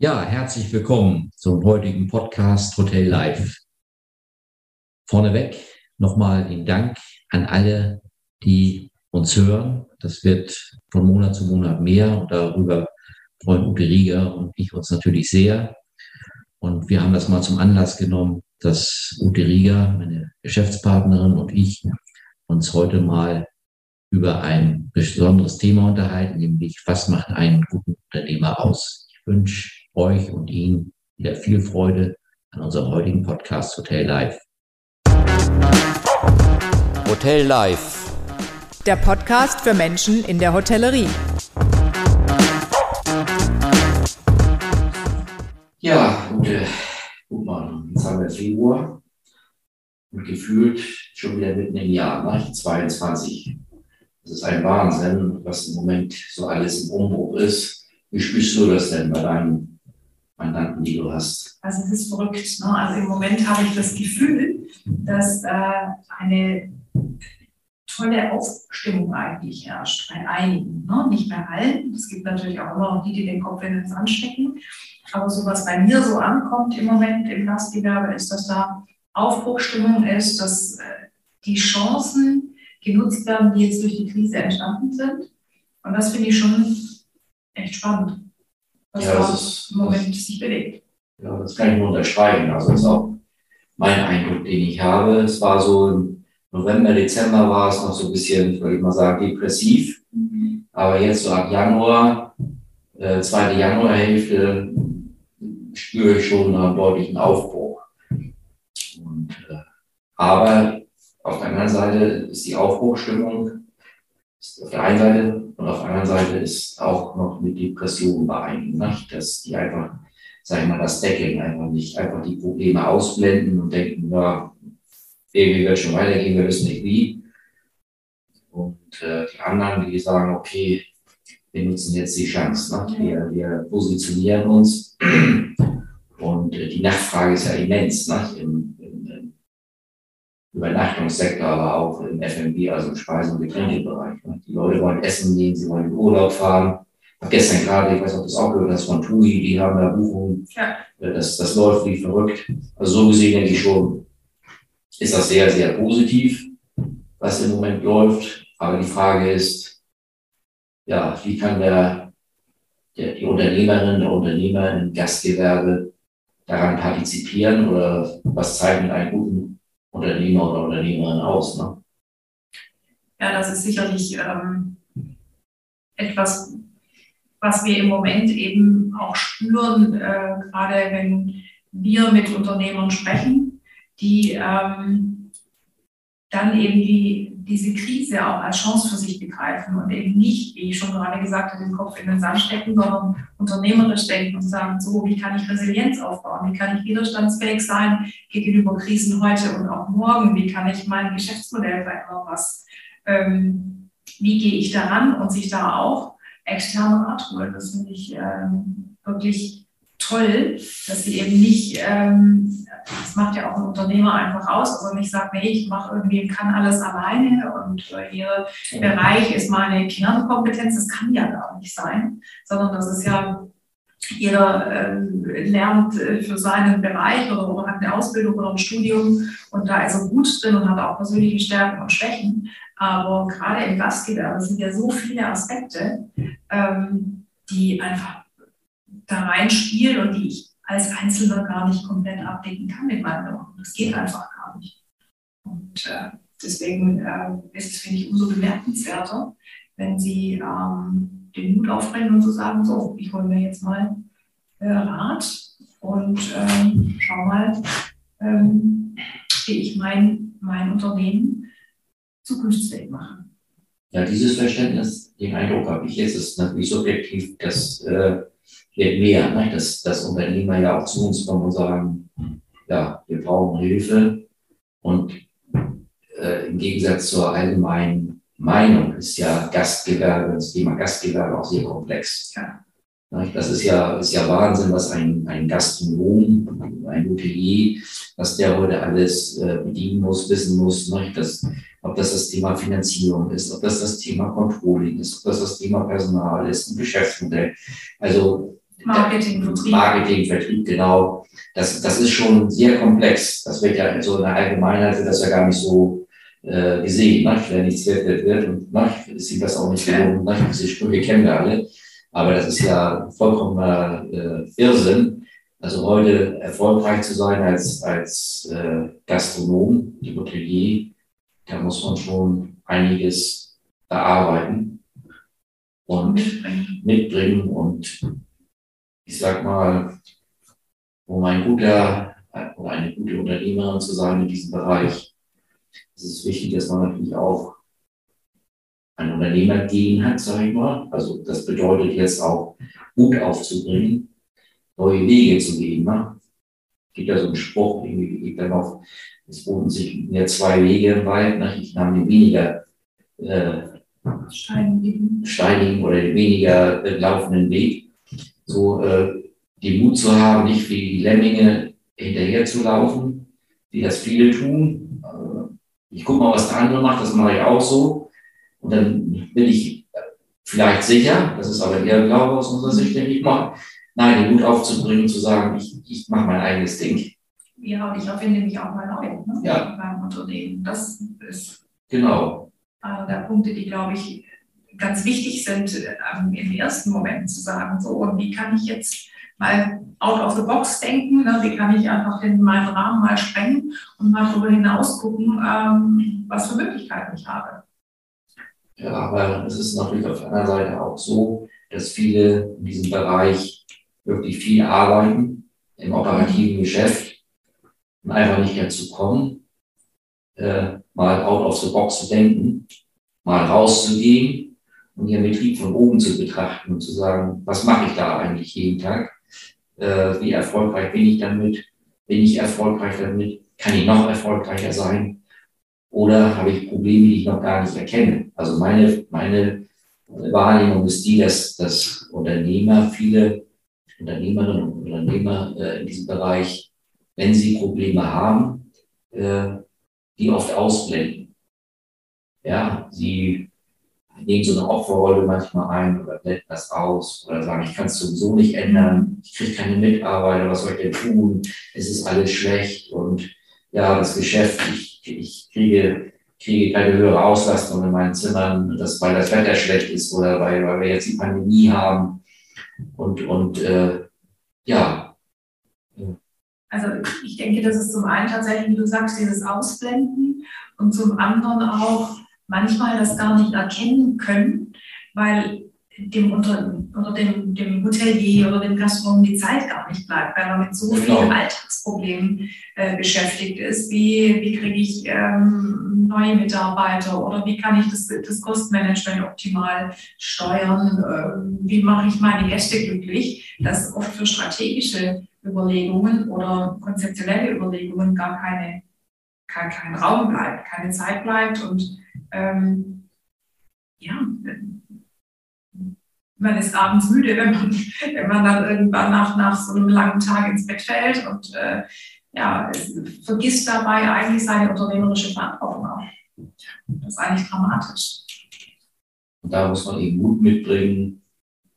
Ja, herzlich willkommen zum heutigen Podcast Hotel Live. Vorneweg nochmal den Dank an alle, die uns hören. Das wird von Monat zu Monat mehr und darüber freuen Ute Rieger und ich uns natürlich sehr. Und wir haben das mal zum Anlass genommen, dass Ute Rieger, meine Geschäftspartnerin und ich uns heute mal über ein besonderes Thema unterhalten, nämlich was macht einen guten Unternehmer aus? Ich wünsche euch und Ihnen wieder viel Freude an unserem heutigen Podcast Hotel Live. Hotel Live. Der Podcast für Menschen in der Hotellerie. Ja, und äh, guck mal, jetzt haben wir Februar und gefühlt schon wieder mitten im Jahr, ne? 22. Das ist ein Wahnsinn, was im Moment so alles im Umbruch ist. Wie spürst du das denn bei deinen Mandanten, die du hast? Also es ist verrückt. Ne? Also im Moment habe ich das Gefühl, dass äh, eine tolle Aufstimmung eigentlich herrscht bei einigen, ne? nicht bei allen. Es gibt natürlich auch immer noch die, die den Kopf in den Sand stecken. Aber so was bei mir so ankommt im Moment im Gastgewerbe, ist, dass da Aufbruchstimmung ist, dass äh, die Chancen genutzt werden, die jetzt durch die Krise entstanden sind. Und das finde ich schon echt spannend ja, das ist, im Moment sich bewegt. Ja, das kann ich nur unterschreiben. Also das ist auch mein Eindruck, den ich habe. Es war so im November, Dezember war es noch so ein bisschen, würde ich mal sagen, depressiv. Mhm. Aber jetzt so ab Januar, äh, zweite Januarhälfte, spüre ich schon einen deutlichen Aufbruch. Und, äh, aber auf der anderen Seite ist die Aufbruchstimmung auf der einen Seite und auf der anderen Seite ist auch noch mit Depressionen bei einigen, nicht? dass die einfach, sag ich mal, das Decking einfach nicht, einfach die Probleme ausblenden und denken, ja, irgendwie wird schon weitergehen, wir wissen nicht wie. Und äh, die anderen, die sagen, okay, wir nutzen jetzt die Chance, ne? wir, wir positionieren uns. Und äh, die Nachfrage ist ja immens ne? Im, Übernachtungssektor, aber auch im F&B, also im Speisen- und Getränkebereich. Die Leute wollen essen gehen, sie wollen in Urlaub fahren. Ich habe gestern gerade, ich weiß nicht, ob du das auch gehört hast, von TUI, die haben da Buchungen. Ja. Das, das läuft wie verrückt. Also so gesehen denke ich schon, ist das sehr, sehr positiv, was im Moment läuft. Aber die Frage ist, ja, wie kann der, der die Unternehmerin, der Unternehmer im Gastgewerbe daran partizipieren oder was zeichnet einen guten Unternehmer oder Unternehmerin aus. Ne? Ja, das ist sicherlich ähm, etwas, was wir im Moment eben auch spüren, äh, gerade wenn wir mit Unternehmern sprechen, die ähm, dann eben die diese Krise auch als Chance für sich begreifen und eben nicht, wie ich schon gerade gesagt habe, den Kopf in den Sand stecken, sondern unternehmerisch denken und sagen, so, wie kann ich Resilienz aufbauen? Wie kann ich widerstandsfähig sein gegenüber Krisen heute und auch morgen? Wie kann ich mein Geschäftsmodell verändern? Was, ähm, wie gehe ich daran und sich da auch externe Rat holen? Das finde ich ähm, wirklich toll, dass sie eben nicht, ähm, das macht ja auch ein Unternehmer einfach aus, also nicht sagt, nee, ich mache irgendwie, kann alles alleine und äh, ihr Bereich ist meine Kernkompetenz, das kann ja gar nicht sein, sondern das ist ja, jeder ähm, lernt äh, für seinen Bereich oder, oder, hat eine Ausbildung oder ein Studium und da ist er gut drin und hat auch persönliche Stärken und Schwächen. Aber gerade im Gastgewerbe sind ja so viele Aspekte, ähm, die einfach da reinspielen und die ich als Einzelner gar nicht komplett abdecken kann mit meinem Job. Das geht einfach gar nicht. Und äh, deswegen äh, ist es, finde ich, umso bemerkenswerter, wenn Sie ähm, den Mut aufbringen und so sagen, so, ich hole mir jetzt mal äh, Rat und ähm, schau mal, ähm, wie ich mein, mein Unternehmen zukunftsfähig mache. Ja, dieses Verständnis, den Eindruck habe ich jetzt, ist natürlich subjektiv, dass äh, wird mehr, ne? dass, dass Unternehmer ja auch zu uns kommen und sagen, ja, wir brauchen Hilfe. Und äh, im Gegensatz zur allgemeinen Meinung ist ja Gastgewerbe, das Thema Gastgewerbe auch sehr komplex. Ja. Das ist ja, ist ja Wahnsinn, was ein, ein Gastronom, ein Hotelier, was der heute alles äh, bedienen muss, wissen muss. Ne? Das, ob das das Thema Finanzierung ist, ob das das Thema Controlling ist, ob das das Thema Personal ist, ein Geschäftsmodell. Also Marketing, Vertrieb. Marketing, Vertrieb, genau. Das, das ist schon sehr komplex. Das wird ja in so einer Allgemeinheit wird das ja gar nicht so äh, gesehen. Ne? Wer nichts wird, wird. Und ne? ist ihm das auch nicht gelungen. Ne? Diese Sprüche kennen wir alle. Aber das ist ja vollkommener äh, Irrsinn. Also heute erfolgreich zu sein als, als äh, Gastronom, Hotelier, da muss man schon einiges erarbeiten und mitbringen. mitbringen. Und ich sag mal, um ein guter oder eine gute Unternehmerin zu sein in diesem Bereich, ist es wichtig, dass man natürlich auch ein Unternehmergehen hat, sage ich mal. Also das bedeutet jetzt auch Mut aufzubringen, neue Wege zu gehen. Ne? Es gibt ja so einen Spruch, irgendwie gibt dann noch, es boten sich mir zwei Wege im Wald. Ne? Ich nahm den weniger äh, steinigen. steinigen oder den weniger äh, laufenden Weg. So äh, den Mut zu haben, nicht wie die Lemminge hinterher zu laufen, wie das viele tun. Äh, ich gucke mal, was der andere macht, das mache ich auch so. Und dann bin ich vielleicht sicher, das ist aber eher Glaube aus unserer Sicht, denke ich mal, nein, den Mut aufzubringen, zu sagen, ich, ich mache mein eigenes Ding. Ja, und ich erfinde mich auch mal neu ne? ja. beim Unternehmen. Das ist genau. einer der Punkte, die, glaube ich, ganz wichtig sind, ähm, im ersten Moment zu sagen, so, und wie kann ich jetzt mal out of the box denken, ne? wie kann ich einfach in meinen Rahmen mal sprengen und mal darüber hinaus gucken, ähm, was für Möglichkeiten ich habe. Ja, aber es ist natürlich auf der anderen Seite auch so, dass viele in diesem Bereich wirklich viel arbeiten im operativen Geschäft und einfach nicht dazu kommen, äh, mal out of the box zu denken, mal rauszugehen und ihren Betrieb von oben zu betrachten und zu sagen, was mache ich da eigentlich jeden Tag? Äh, wie erfolgreich bin ich damit? Bin ich erfolgreich damit? Kann ich noch erfolgreicher sein? Oder habe ich Probleme, die ich noch gar nicht erkenne? Also meine, meine Wahrnehmung ist die, dass, dass Unternehmer, viele Unternehmerinnen und Unternehmer äh, in diesem Bereich, wenn sie Probleme haben, äh, die oft ausblenden. Ja, sie nehmen so eine Opferrolle manchmal ein oder blenden das aus oder sagen, ich kann es sowieso nicht ändern, ich kriege keine Mitarbeiter, was soll ich denn tun? Es ist alles schlecht und ja, das Geschäft, ich, ich kriege, kriege keine höhere Auslastung in meinen Zimmern, das, weil das Wetter schlecht ist oder weil, weil wir jetzt die Pandemie haben. Und, und äh, ja. Also ich denke, das ist zum einen tatsächlich, wie du sagst, dieses Ausblenden und zum anderen auch manchmal das gar nicht erkennen können, weil dem unter, unter dem, dem Hotelier oder dem Gastronomen die Zeit gar nicht bleibt, weil er mit so genau. vielen Alltagsproblemen äh, beschäftigt ist. Wie, wie kriege ich ähm, neue Mitarbeiter oder wie kann ich das, das Kostenmanagement optimal steuern? Äh, wie mache ich meine Gäste glücklich? Dass oft für strategische Überlegungen oder konzeptionelle Überlegungen gar keine, kein, kein Raum bleibt, keine Zeit bleibt und ähm, ja, man ist abends müde, wenn man, wenn man dann irgendwann nach, nach so einem langen Tag ins Bett fällt und äh, ja, vergisst dabei eigentlich seine unternehmerische Verantwortung auch. Das ist eigentlich dramatisch. Und da muss man eben Mut mitbringen,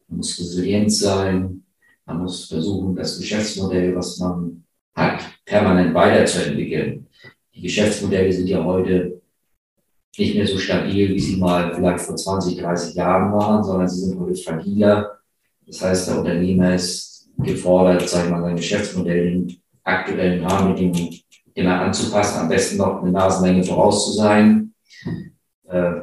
man muss resilient sein, man muss versuchen, das Geschäftsmodell, was man hat, permanent weiterzuentwickeln. Die Geschäftsmodelle sind ja heute nicht mehr so stabil, wie sie mal vielleicht vor 20, 30 Jahren waren, sondern sie sind heute fragiler. Das heißt, der Unternehmer ist gefordert, sagen wir mal, sein Geschäftsmodell in aktuellen Rahmenbedingungen immer anzupassen, am besten noch eine Nasenlänge voraus zu sein. Äh,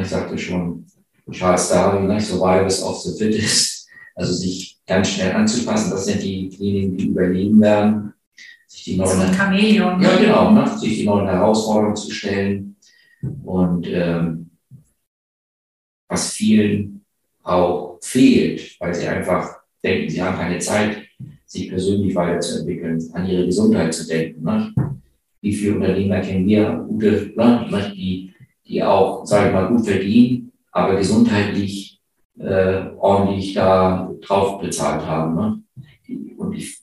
ich sagte schon, Charles Darwin, ne, survival is of the fittest, also sich ganz schnell anzupassen, das sind die, diejenigen, die überleben werden. Sich die neuen, Chameleon. Ja, genau, ne, sich die neuen Herausforderungen zu stellen und ähm, was vielen auch fehlt, weil sie einfach denken, sie haben keine Zeit, sich persönlich weiterzuentwickeln, an ihre Gesundheit zu denken. Ne? Wie viele Unternehmer kennen wir, gute, ne? die, die auch, sage ich mal, gut verdienen, aber gesundheitlich äh, ordentlich da drauf bezahlt haben. Ne? Und ich,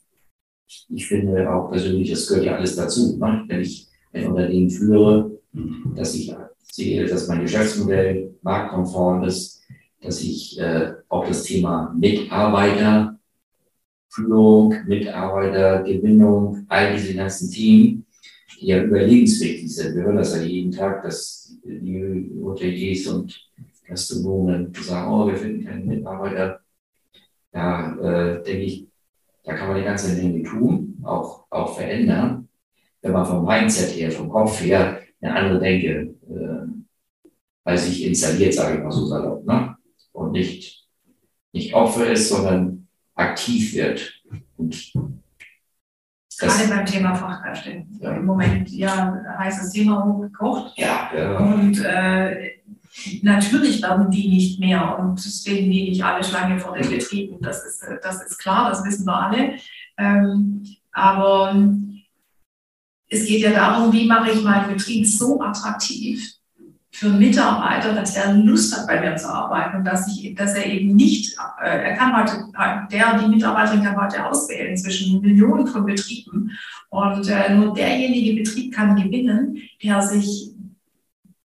ich finde auch persönlich, das gehört ja alles dazu. Ne? Wenn ich ein Unternehmen führe, dass ich sehe, dass mein Geschäftsmodell marktkonform ist, dass ich äh, auch das Thema Mitarbeiter Führung, Mitarbeiter, Gewinnung, all diese ganzen Themen, die ja überlebenswichtig sind. Wir hören das ja jeden Tag, dass die Hoteliers und Gastronomen sagen, oh, wir finden keinen Mitarbeiter. Da äh, denke ich, da kann man die ganze Menge tun, auch, auch verändern, wenn man vom Mindset her, vom Kopf her eine andere Denke äh, bei sich installiert, sage ich mal so salopp, ne? und nicht, nicht Opfer ist, sondern aktiv wird. Und Gerade beim Thema Fachkräfte. Ja. Im Moment ja heißt das Thema hochgekocht. Ja, ja. Und äh, natürlich werden die nicht mehr und stehen die nicht alle Schlange vor den Betrieben. Das ist, das ist klar, das wissen wir alle. Ähm, aber es geht ja darum, wie mache ich meinen Betrieb so attraktiv, für Mitarbeiter, dass er Lust hat, bei mir zu arbeiten und dass, ich, dass er eben nicht, äh, er kann heute, der, die Mitarbeiterin kann heute auswählen zwischen Millionen von Betrieben und äh, nur derjenige Betrieb kann gewinnen, der sich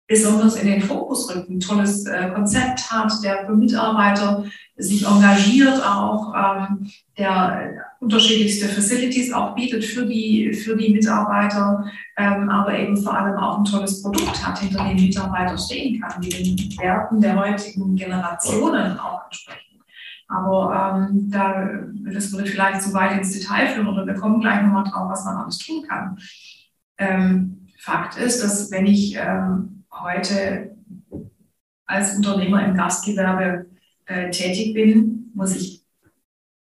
besonders in den Fokus rückt, ein tolles äh, Konzept hat, der für Mitarbeiter sich engagiert auch, ähm, der unterschiedlichste Facilities auch bietet für die, für die Mitarbeiter, ähm, aber eben vor allem auch ein tolles Produkt hat, hinter dem Mitarbeiter stehen kann, die den Werten der heutigen Generationen auch entsprechen. Aber ähm, da, das würde vielleicht zu weit ins Detail führen oder wir kommen gleich nochmal drauf, was man alles tun kann. Ähm, Fakt ist, dass wenn ich ähm, heute als Unternehmer im Gastgewerbe äh, tätig bin, muss ich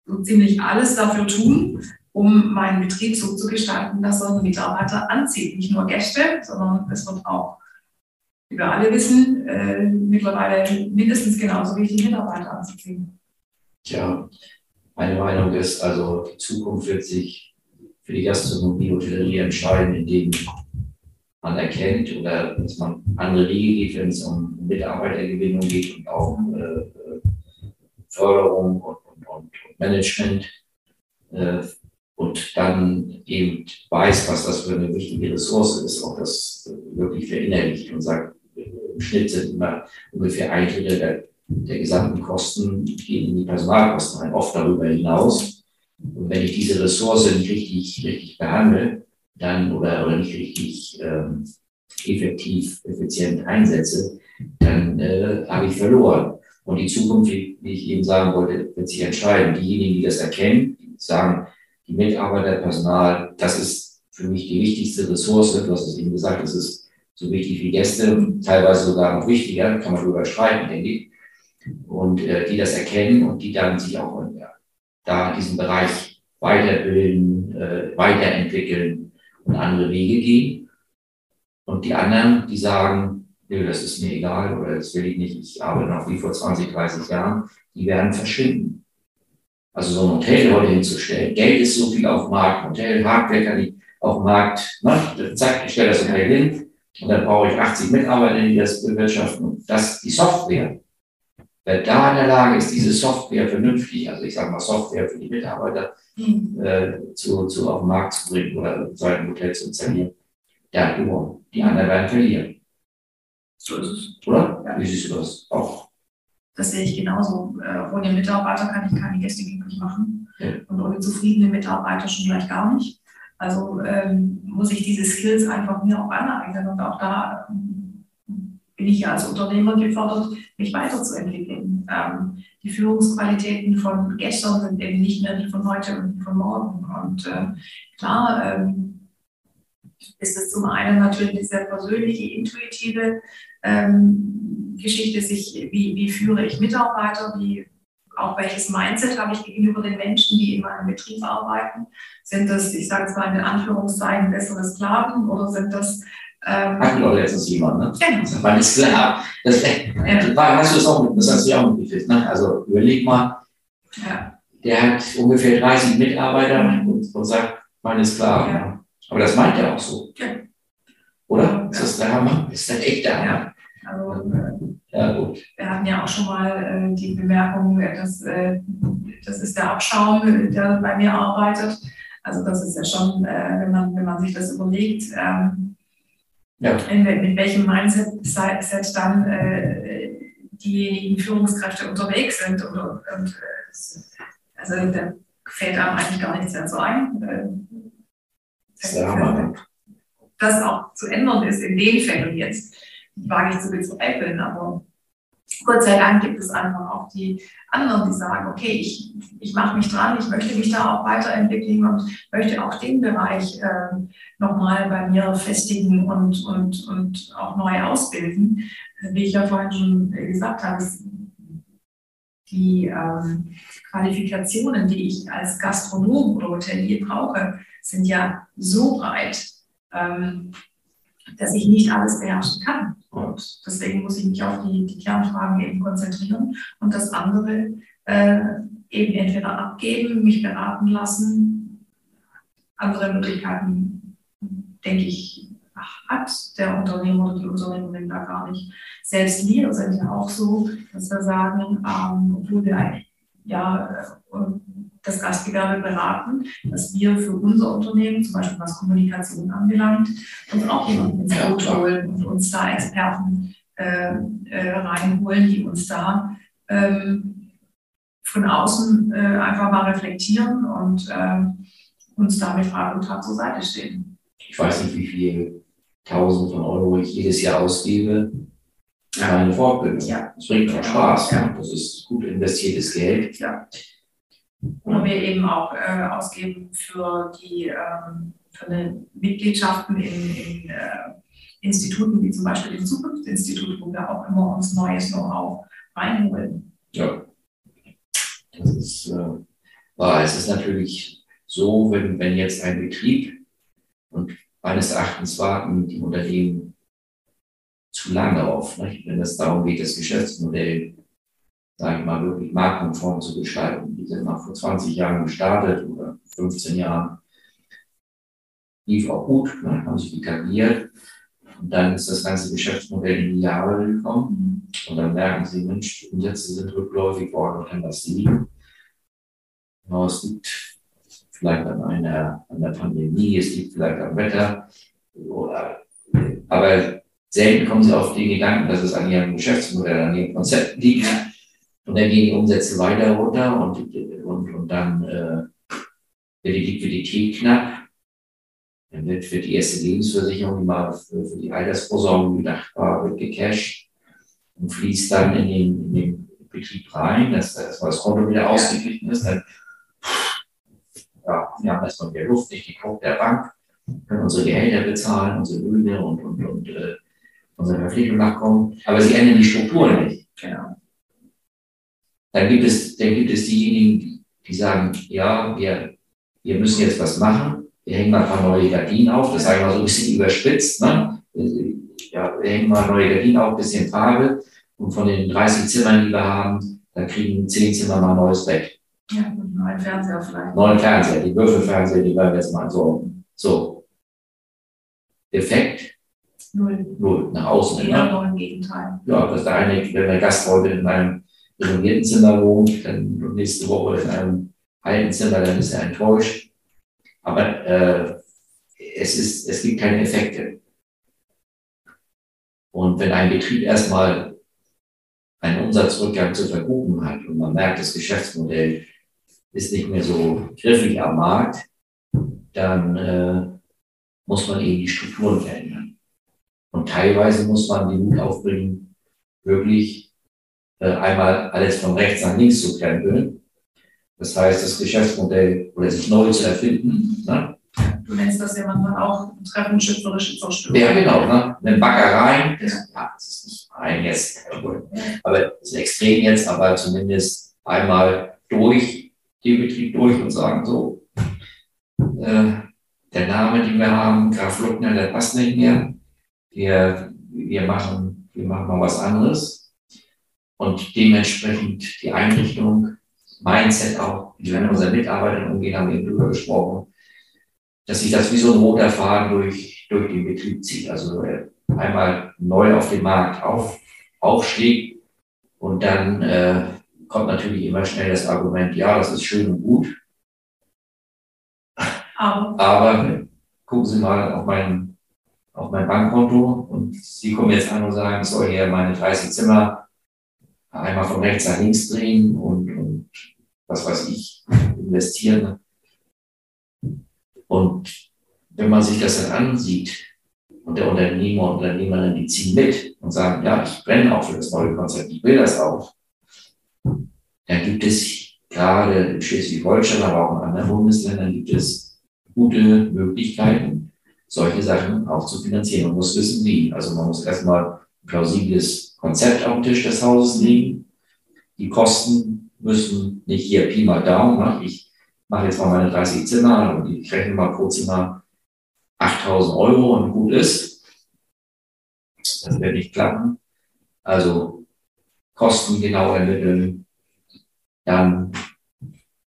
so ziemlich alles dafür tun, um meinen Betrieb so zu gestalten, dass er Mitarbeiter anzieht. Nicht nur Gäste, sondern es wird auch, wie wir alle wissen, äh, mittlerweile mindestens genauso wichtig, Mitarbeiter anzuziehen. Tja, meine Meinung ist, also die Zukunft wird sich für die Gastronomie, Hotellerie entscheiden, indem man erkennt oder dass man andere Wege geht, wenn es um Mitarbeitergewinnung geht und auch äh, Förderung und, und, Management äh, und dann eben weiß, was das für eine wichtige Ressource ist, auch das wirklich verinnerlicht und sagt, im Schnitt sind immer ungefähr ein Drittel der, der gesamten Kosten gehen in die Personalkosten ein, oft darüber hinaus. Und wenn ich diese Ressource nicht richtig, richtig behandle, dann oder, oder nicht richtig ähm, effektiv, effizient einsetze, dann äh, habe ich verloren. Und die Zukunft, wie ich eben sagen wollte, wird sich entscheiden. Diejenigen, die das erkennen, die sagen, die Mitarbeiter, Personal, das ist für mich die wichtigste Ressource. Du hast es eben gesagt, das ist so wichtig wie Gäste, teilweise sogar noch wichtiger, kann man darüber streiten, denke ich. Und äh, die das erkennen und die dann sich auch ja, da in diesem Bereich weiterbilden, äh, weiterentwickeln und andere Wege gehen. Und die anderen, die sagen, nö, das ist mir egal oder das will ich nicht, ich arbeite noch wie vor 20, 30 Jahren, die werden verschwinden. Also so ein Hotel heute hinzustellen, Geld ist so viel auf dem Markt, Hotel, Hardware kann ich auf dem Markt, ne, zack, ich stelle das Hotel hin und dann brauche ich 80 Mitarbeiter, die das bewirtschaften und das, die Software. Wer da in der Lage ist, diese Software vernünftig, also ich sage mal Software für die Mitarbeiter, mhm. äh, zu, zu auf den Markt zu bringen oder so ein Hotel zu installieren, der hat gewonnen. Die anderen werden verlieren. So ist es. Oder? Ja. Wie siehst du das auch? Das sehe ich genauso. Äh, ohne Mitarbeiter kann ich keine Gäste glücklich machen. Ja. Und ohne zufriedene Mitarbeiter schon gleich gar nicht. Also ähm, muss ich diese Skills einfach mir auch aneignen. Und auch da ähm, bin ich ja als Unternehmer gefordert, mich weiterzuentwickeln. Ähm, die Führungsqualitäten von gestern sind eben nicht mehr die von heute und von morgen. Und äh, klar, ähm, ist es zum einen natürlich eine sehr persönliche, intuitive ähm, Geschichte, sich, wie, wie führe ich Mitarbeiter, wie, auch welches Mindset habe ich gegenüber den Menschen, die in meinem Betrieb arbeiten. Sind das, ich sage es mal in Anführungszeichen, bessere Sklaven oder sind das ähm, Hatten wir letztens jemand, ne? Genau. Das war nicht klar. Das, ja. war, hast du das auch mit, das hast du ja auch mitgekriegt, ne? Also überleg mal, ja. der hat ungefähr 30 Mitarbeiter mhm. und, und sagt, meine Sklaven. Ja. Aber das meint er auch so. Ja. Oder? Ja. Ist das der Hammer? Ist der echt der Hammer? Also, äh, ja, gut. Wir hatten ja auch schon mal äh, die Bemerkung, dass äh, das ist der Abschaum, der bei mir arbeitet. Also das ist ja schon, äh, wenn, man, wenn man sich das überlegt, ähm, ja. in, mit welchem Mindset dann äh, diejenigen Führungskräfte unterwegs sind. Und, und, äh, also der fällt einem eigentlich gar nichts mehr so ein. Hammer. das auch zu ändern ist in den Fällen jetzt, wage ich zu bezweifeln, aber Gott sei Dank gibt es einfach auch die anderen, die sagen, okay, ich, ich mache mich dran, ich möchte mich da auch weiterentwickeln und möchte auch den Bereich äh, nochmal bei mir festigen und, und, und auch neu ausbilden. Wie ich ja vorhin schon gesagt habe, die ähm, Qualifikationen, die ich als Gastronom oder Hotelier brauche, sind ja so breit, ähm, dass ich nicht alles beherrschen kann. Und deswegen muss ich mich auf die, die Kernfragen eben konzentrieren und das andere äh, eben entweder abgeben, mich beraten lassen. Andere Möglichkeiten, denke ich, hat der Unternehmer oder die Unternehmerin da gar nicht. Selbst wir sind ja auch so, dass wir sagen, ähm, obwohl wir ja äh, das Gastgewerbe beraten, dass wir für unser Unternehmen, zum Beispiel was Kommunikation anbelangt, uns auch jemanden ins Boot holen und uns da Experten äh, äh, reinholen, die uns da ähm, von außen äh, einfach mal reflektieren und äh, uns da mit Frage und Tat zur Seite stehen. Ich weiß nicht, wie viel Tausend von Euro ich jedes Jahr ausgebe für meine Fortbildung. Ja. Das bringt auch Spaß. Ja. Ne? Das ist gut investiertes Geld. Ja. Oder wir eben auch äh, ausgeben für die ähm, für eine Mitgliedschaften in, in äh, Instituten wie zum Beispiel dem Zukunftsinstitut, wo wir auch immer uns neues Know-how reinholen. Ja. Das ist äh, wahr. Es ist natürlich so, wenn, wenn jetzt ein Betrieb und meines Erachtens warten die Unternehmen zu lange auf, nicht? wenn es darum geht, das Geschäftsmodell, sage ich mal, wirklich markenkonform zu gestalten. Die sind mal vor 20 Jahren gestartet oder 15 Jahren. Lief auch gut, ne? haben sich etabliert. Und dann ist das ganze Geschäftsmodell in die Jahre gekommen. Und dann merken sie, Mensch, die Umsätze sind rückläufig worden, kann das liegen. Genau, es liegt vielleicht an einer, an der Pandemie, es liegt vielleicht am Wetter. Oder, aber selten kommen sie auf den Gedanken, dass es an ihrem Geschäftsmodell, an ihrem Konzept liegt. Und dann gehen die Umsätze weiter runter und, und, und dann äh, wird die Liquidität knapp. Dann wird für die erste Lebensversicherung, die mal für, für die Altersvorsorge gedacht war, wird gecasht und fließt dann in den, in den Betrieb rein, dass, dass das Konto wieder ausgeglichen ist. Dann, wir haben erstmal wieder Luft, nicht die Druck der Bank, können unsere Gehälter bezahlen, unsere Löhne und, und, und äh, unsere Verpflichtung nachkommen. Aber sie ändern die Strukturen nicht. Genau. Dann gibt es, dann gibt es diejenigen, die, sagen, ja, wir, wir müssen jetzt was machen. Wir hängen mal ein paar neue Gardinen auf. Das sage ich mal so ein bisschen überspitzt. Ne? Ja, wir hängen mal neue Gardinen auf, ein bisschen Farbe. Und von den 30 Zimmern, die wir haben, da kriegen 10 Zimmer mal neues Bett. Ja, neuen Fernseher vielleicht. Neuen Fernseher, die Würfelfernseher, die werden wir jetzt mal so. So. Effekt, Null. null, nach außen. Eher Ne? im Gegenteil. Ja, dass der eine, wenn der Gast heute in einem renovierten Zimmer wohnt, dann nächste Woche in einem alten Zimmer, dann ist er enttäuscht. Aber äh, es, ist, es gibt keine Effekte. Und wenn ein Betrieb erstmal einen Umsatzrückgang zu verbuchen hat und man merkt, das Geschäftsmodell ist nicht mehr so griffig am Markt, dann äh, muss man eben die Strukturen verändern. Und teilweise muss man den Mut aufbringen, wirklich äh, einmal alles von rechts nach links zu krempeln. Das heißt, das Geschäftsmodell oder sich neu zu erfinden. Ne? Du nennst das ja manchmal auch Treffen schöpferische Zerstörung. Ja, genau. Ne? Eine Backerei, das, ja, das ist nicht rein jetzt, aber das ist extrem jetzt, aber zumindest einmal durch den Betrieb durch und sagen so, äh, der Name, den wir haben, Graf Luckner, der passt nicht mehr. Wir, wir, machen, wir machen mal was anderes. Und dementsprechend die Einrichtung, Mindset auch, wie wir mit unseren Mitarbeitern umgehen, haben wir eben drüber gesprochen, dass sich das wie so ein roter Faden durch, durch den Betrieb zieht. Also äh, einmal neu auf dem Markt auf, aufschlägt und dann äh, kommt natürlich immer schnell das Argument, ja, das ist schön und gut, Aber aber gucken Sie mal auf mein, auf mein Bankkonto und Sie kommen jetzt an und sagen, ich soll hier meine 30 Zimmer einmal von rechts nach links drehen und, und was weiß ich, investieren. Und wenn man sich das dann ansieht und der Unternehmer und Unternehmerin, die ziehen mit und sagen, ja, ich brenne auch für das neue Konzept, ich will das auch, dann gibt es gerade in Schleswig-Holstein, aber auch in anderen Bundesländern gibt es gute Möglichkeiten, solche Sachen auch zu finanzieren. Man muss wissen, wie. Also man muss erstmal ein plausibles Konzept auf dem Tisch des Hauses legen. Die Kosten müssen nicht hier Pi mal Daumen, ne? ich mache jetzt mal meine 30 Zimmer und ich rechne mal pro Zimmer 8000 Euro und gut ist. Das wird nicht klappen. Also Kosten genau ermitteln, dann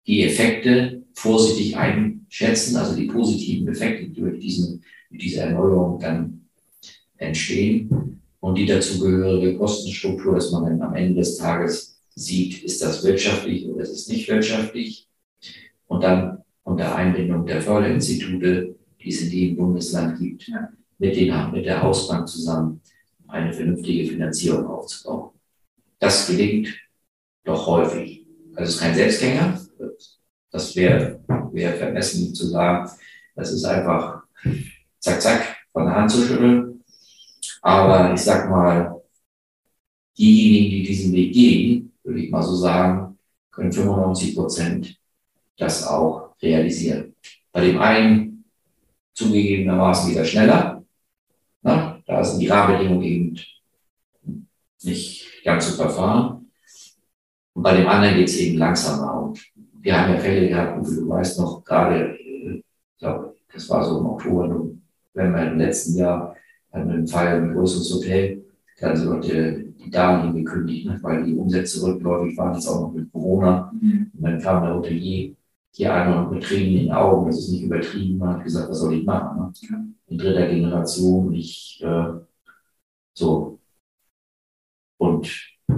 die Effekte vorsichtig einschätzen, also die positiven Effekte, die durch diesen, mit dieser Erneuerung dann entstehen und die dazugehörige Kostenstruktur, dass man dann am Ende des Tages sieht, ist das wirtschaftlich oder ist es nicht wirtschaftlich. Und dann unter Einbindung der Förderinstitute, die es in jedem Bundesland gibt, mit, den, mit der Hausbank zusammen eine vernünftige Finanzierung aufzubauen. Das gelingt doch häufig. Also es ist kein Selbstgänger. Das wäre wär vermessen zu sagen, das ist einfach zack, zack, von der Hand zu schütteln. Aber ich sag mal, diejenigen, die diesen Weg gehen, würde ich mal so sagen, können 95 Prozent das auch realisieren. Bei dem einen zugegebenermaßen wieder schneller. Na, da sind die Rahmenbedingungen eben nicht ganz so verfahren. Und bei dem anderen geht es eben langsamer. Und wir haben ja Fälle gehabt, du weißt noch, gerade, ich glaube, das war so im Oktober, November im letzten Jahr, hatten wir einen Fall ein größeres Hotel, da haben sie Leute die Darlehen gekündigt, ne, weil die Umsätze rückläufig waren, jetzt auch noch mit Corona. Mhm. Und dann kam der Hotelier hier einmal mit Tränen in den Augen, das ist nicht übertrieben, man hat gesagt, was soll ich machen? Ne? Ja. In dritter Generation, ich, äh, so. Und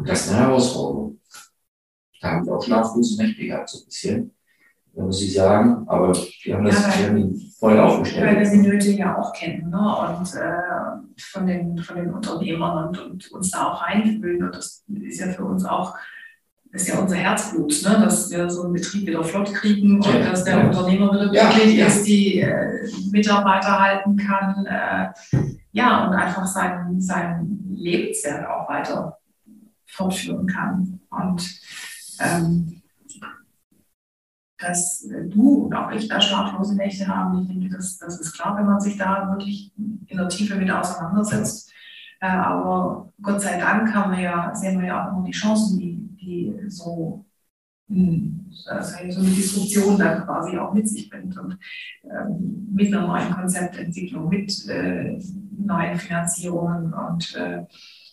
das ist eine Herausforderung. Da haben wir auch schlaflose Nächte gehabt, so ein bisschen, muss ich sagen. Aber wir haben das ja, weil, voll aufgestellt. Weil wir die Nöte ja auch kennen ne? und äh, von, den, von den Unternehmern und, und uns da auch reinfühlen. Und das ist ja für uns auch das ist ja unser Herzblut, ne? dass wir so einen Betrieb wieder flott kriegen und ja, dass der ja. Unternehmer wieder glücklich ja, ist, die äh, Mitarbeiter halten kann. Äh, ja, und einfach sein, sein Lebenswerk auch weiter fortführen kann. Und ähm, dass du und auch ich da schlaflose Nächte haben. Ich denke, das, das ist klar, wenn man sich da wirklich in der Tiefe mit auseinandersetzt. Äh, aber Gott sei Dank haben wir ja, sehen wir ja auch immer die Chancen, die, die so, hm, also so eine Disruption dann quasi auch mit sich bringt. Und ähm, mit einer neuen Konzeptentwicklung, mit äh, neuen Finanzierungen und äh,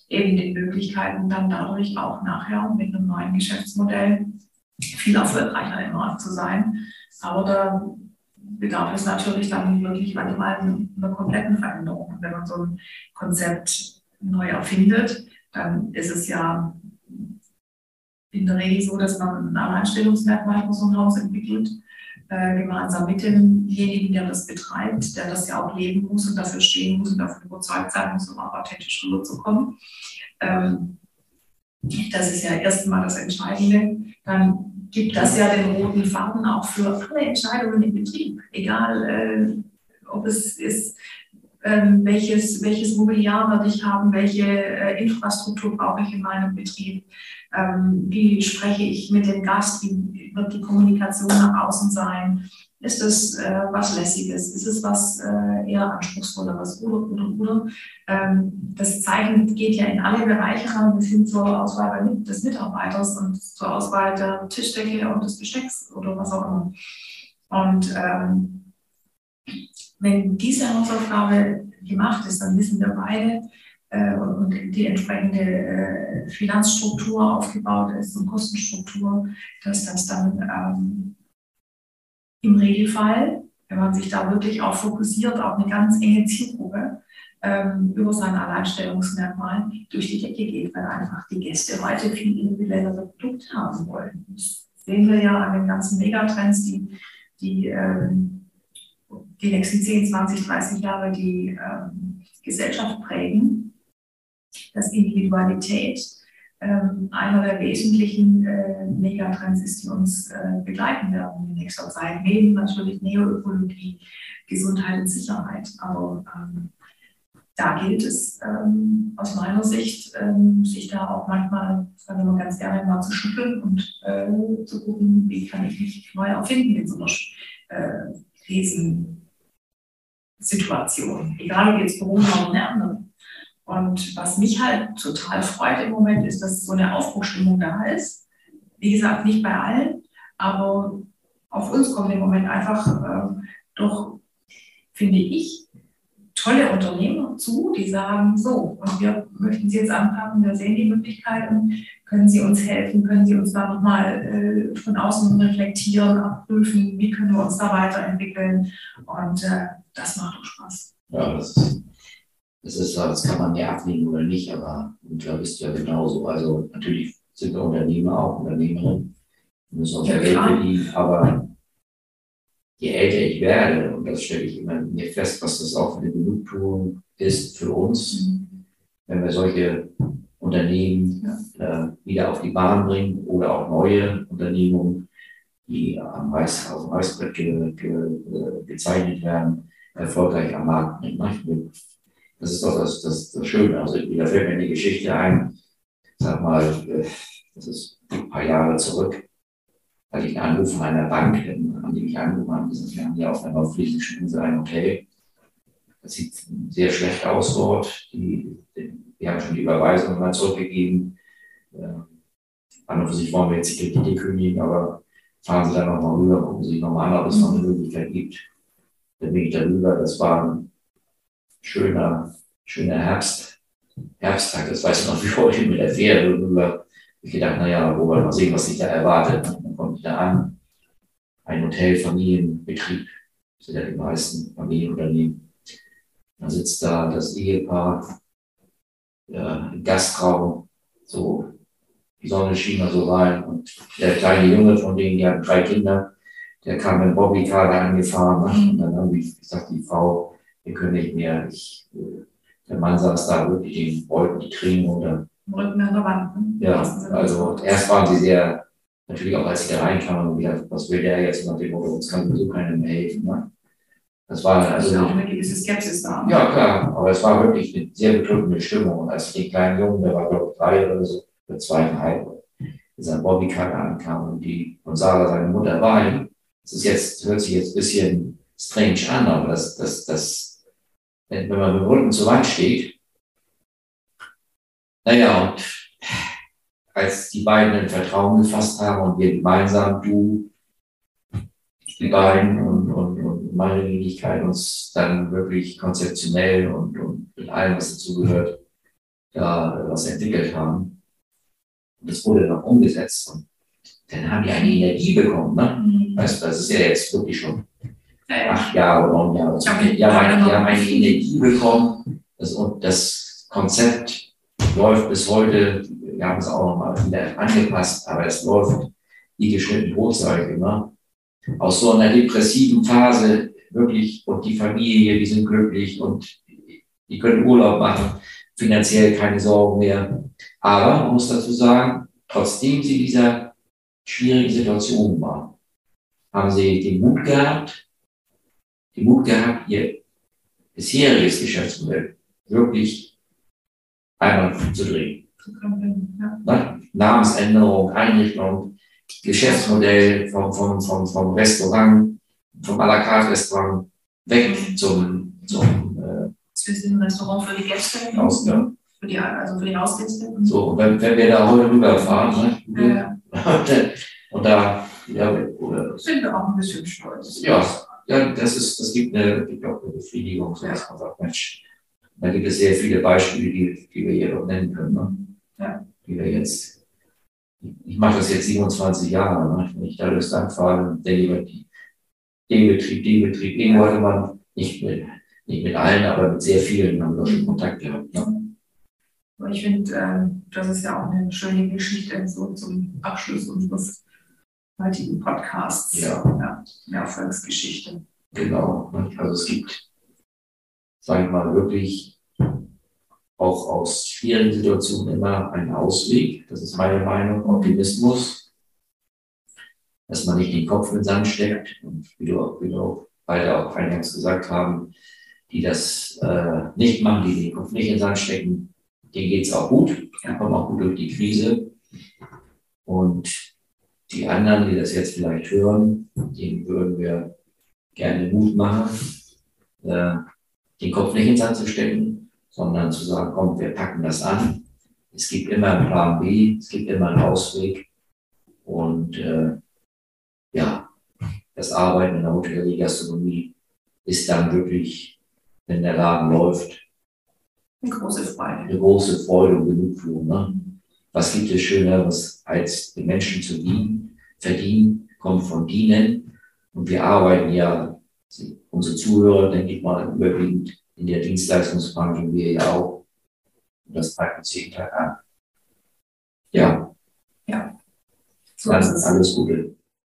eben den Möglichkeiten, dann dadurch auch nachher mit einem neuen Geschäftsmodell viel erfolgreicher im Markt zu sein. Aber da bedarf es natürlich dann wirklich manchmal einer kompletten Veränderung. Wenn man so ein Konzept neu erfindet, dann ist es ja in der Regel so, dass man ein Alleinstellungsmerkmal für so ein Haus entwickelt äh, gemeinsam mit demjenigen, der das betreibt, der das ja auch leben muss und dafür stehen muss und davon überzeugt sein muss, um auch authentisch rüberzukommen. Ähm, das ist ja erstmal das Entscheidende. Dann gibt das ja den roten Faden auch für alle Entscheidungen im Betrieb, egal äh, ob es ist, ähm, welches, welches Mobiliar werde ich haben, welche äh, Infrastruktur brauche ich in meinem Betrieb, ähm, wie spreche ich mit dem Gast, wie wird die Kommunikation nach außen sein, ist es äh, was Lässiges, ist es was äh, eher Anspruchsvolleres? Oder, oder, oder. Ähm, das Zeichen geht ja in alle Bereiche rein, bis hin zur Auswahl des Mitarbeiters und zur Auswahl der Tischdecke und des Bestecks oder was auch immer. Und ähm, wenn diese Hausaufgabe gemacht ist, dann wissen wir beide und die entsprechende äh, Finanzstruktur aufgebaut ist und Kostenstruktur, dass das dann ähm, im Regelfall, wenn man sich da wirklich auch fokussiert auf eine ganz enge Zielgruppe, ähm, über sein Alleinstellungsmerkmal durch die Decke geht, weil einfach die Gäste heute viel individuellere Produkte haben wollen. Das sehen wir ja an den ganzen Megatrends, die, die ähm, die nächsten 10, 20, 30 Jahre die ähm, Gesellschaft prägen, dass Individualität ähm, einer der wesentlichen äh, Megatrends ist, die uns äh, begleiten werden in nächster Zeit. Neben natürlich Neoökologie, Gesundheit und Sicherheit. Aber ähm, da gilt es ähm, aus meiner Sicht, ähm, sich da auch manchmal, sagen wir mal ganz gerne mal zu schütteln und äh, zu gucken, wie kann ich mich neu erfinden in so einer äh, Krisensituation. Egal ob jetzt Corona oder eine andere. Und was mich halt total freut im Moment ist, dass so eine Aufbruchstimmung da ist. Wie gesagt, nicht bei allen, aber auf uns kommt im Moment einfach äh, doch, finde ich, tolle Unternehmer zu, die sagen, so, und wir möchten Sie jetzt anpacken, wir sehen die Möglichkeiten, können Sie uns helfen, können Sie uns da nochmal äh, von außen reflektieren, abprüfen, wie können wir uns da weiterentwickeln und äh, das macht auch Spaß. Ja, das ist, das ist, das kann man ja ablehnen oder nicht, aber und da bist du ja genauso. Also natürlich sind wir Unternehmer auch Unternehmerinnen, müssen unser Ja, Geld verdienen, aber je älter ich werde, und das stelle ich immer mir fest, was das auch für eine Genugtuung ist für uns, wenn wir solche Unternehmen äh, wieder auf die Bahn bringen oder auch neue Unternehmungen, die am Reiß, auf dem Reißbrett ge, ge, äh, gezeichnet werden, erfolgreich am Markt bringen. ne? Ich Das ist doch das, das, das Schöne. Also da fällt mir eine Geschichte ein, sag mal, äh, das ist ein paar Jahre zurück, hatte ich einen Anruf von einer Bank, dann haben die mich angerufen, haben gesagt, wir haben hier auf einer nordfriesischen Insel ein Hotel. Das sieht sehr schlecht aus dort. Die, die, wir haben schon die Überweisung mal zurückgegeben. Äh, an und für sich wollen wir jetzt die Kredite kündigen, aber fahren Sie da nochmal rüber, gucken Sie sich nochmal an, ob es noch eine Möglichkeit gibt. Dann bin ich darüber. Das war ein schöner, schöner Herbst, Herbsttag. Das weiß ich noch wie heute mit der Fähre rüber. Ich gedacht, naja, wo wir mal sehen, was sich da erwartet. Dann komme ich da an. Ein Hotel, Familienbetrieb, sind ja die meisten Familienunternehmen. Dann sitzt da das Ehepaar ja, im Gastraum, so die Sonne schien da so rein und der kleine Junge von denen, die hatten drei Kinder, der kam mit Bobbycar da angefahren ne? und dann haben die gesagt, die Frau, wir können nicht mehr. Ich, der Mann saß da wirklich, den wollten die Tränen runter. Im Rücken an der Wand. Ne? Ja, also erst waren sie sehr, natürlich auch als sie da reinkamen, und wieder, was will der jetzt nach dem Motto, uns kann sowieso keiner mehr helfen. Ne? Das war also also auch eine gewisse Skepsis da. ja, klar, aber es war wirklich eine sehr bedrückende Stimmung. Und als ich den kleinen Jungen, der war glaube ich drei oder so, oder zweieinhalb, in seinem Bobbycar ankam und die und Sarah, seine Mutter, weinen. Das ist jetzt, hört sich jetzt ein bisschen strange an, aber das, das, das, wenn, wenn man mit dem Rücken zur Wand steht, naja, und als die beiden ein Vertrauen gefasst haben und wir gemeinsam, du, die beiden und, und, und meine Wenigkeit uns dann wirklich konzeptionell und, und mit allem, was dazugehört, da was entwickelt haben. Und das wurde dann umgesetzt. Und dann haben die eine Energie bekommen. Ne? Mhm. Weißt du, das ist ja jetzt wirklich schon Ja, ja. acht Jahre, neun Jahre. Ich hab Die die haben, Jahre eine, die noch. haben eine Energie bekommen. Das, und das Konzept läuft bis heute. Wir haben es auch nochmal wieder angepasst, aber es läuft wie geschnitten Brot, sage ich immer. Aus so einer depressiven Phase wirklich und die Familie, die sind glücklich und die können Urlaub machen, finanziell keine Sorgen mehr. Aber man muss dazu sagen, trotzdem sie dieser schwierigen Situation waren, haben sie den Mut gehabt, den Mut gehabt, ihr bisheriges Geschäftsmodell wirklich einmal zu drehen. Ja. Namensänderung, Einrichtung, Geschäftsmodell vom, vom, vom, vom Restaurant, vom à la carte Restaurant weg zum, zum äh, Das ist ein Restaurant für die Gäste. Ausgang. Für die, also für die Hausgäste. So, und wenn, wenn wir da heute rüberfahren, ne? Äh, und da, ja, oder, sind wir auch ein bisschen stolz. ja, ja, das ist, das gibt eine, gibt auch eine Befriedigung, so dass man sagt, Mensch, da gibt es sehr viele Beispiele, die, die wir hier noch nennen können, ne? Ja. Die wir jetzt, ich mache das jetzt 27 Jahre, ne? Wenn ich da durchs Land fahre, denke ich die- den Betrieb, den Betrieb, irgendwo hatte man nicht mit, nicht mit allen, aber mit sehr vielen haben wir schon Kontakt gehabt, ne? Ich finde, ähm, das ist ja auch eine schöne Geschichte so zum Abschluss unseres heutigen Podcasts. Ja. ja eine Erfolgsgeschichte. Genau. Also es gibt, sage ich mal, wirklich auch aus schwierigen Situationen immer einen Ausweg. Das ist meine Meinung. Optimismus, dass man nicht den Kopf in den Sand steckt und wie du, wie du beide auch eingangs gesagt haben, die das äh, nicht machen, die den Kopf nicht in den Sand stecken, denen geht es auch gut, die kommen auch gut durch die Krise. Und die anderen, die das jetzt vielleicht hören, denen würden wir gerne Mut machen, äh, den Kopf nicht in den Sand zu stecken, sondern zu sagen, komm, wir packen das an. Es gibt immer einen Plan B, es gibt immer einen Ausweg. Und äh, ja, das Arbeiten in der Hotellerie, Gastronomie ist dann wirklich, wenn der Laden läuft, eine große Freude. Eine große Freude und Genugtuung. Ne? Was gibt es Schöneres, als den Menschen zu dienen? Verdienen kommt von dienen. Und wir arbeiten ja, unsere Zuhörer, denke ich mal, überwiegend in der Dienstleistungsbranche, wir ja auch. Und das treibt uns jeden Tag an. Ja. Ja. So Dann alles Gute.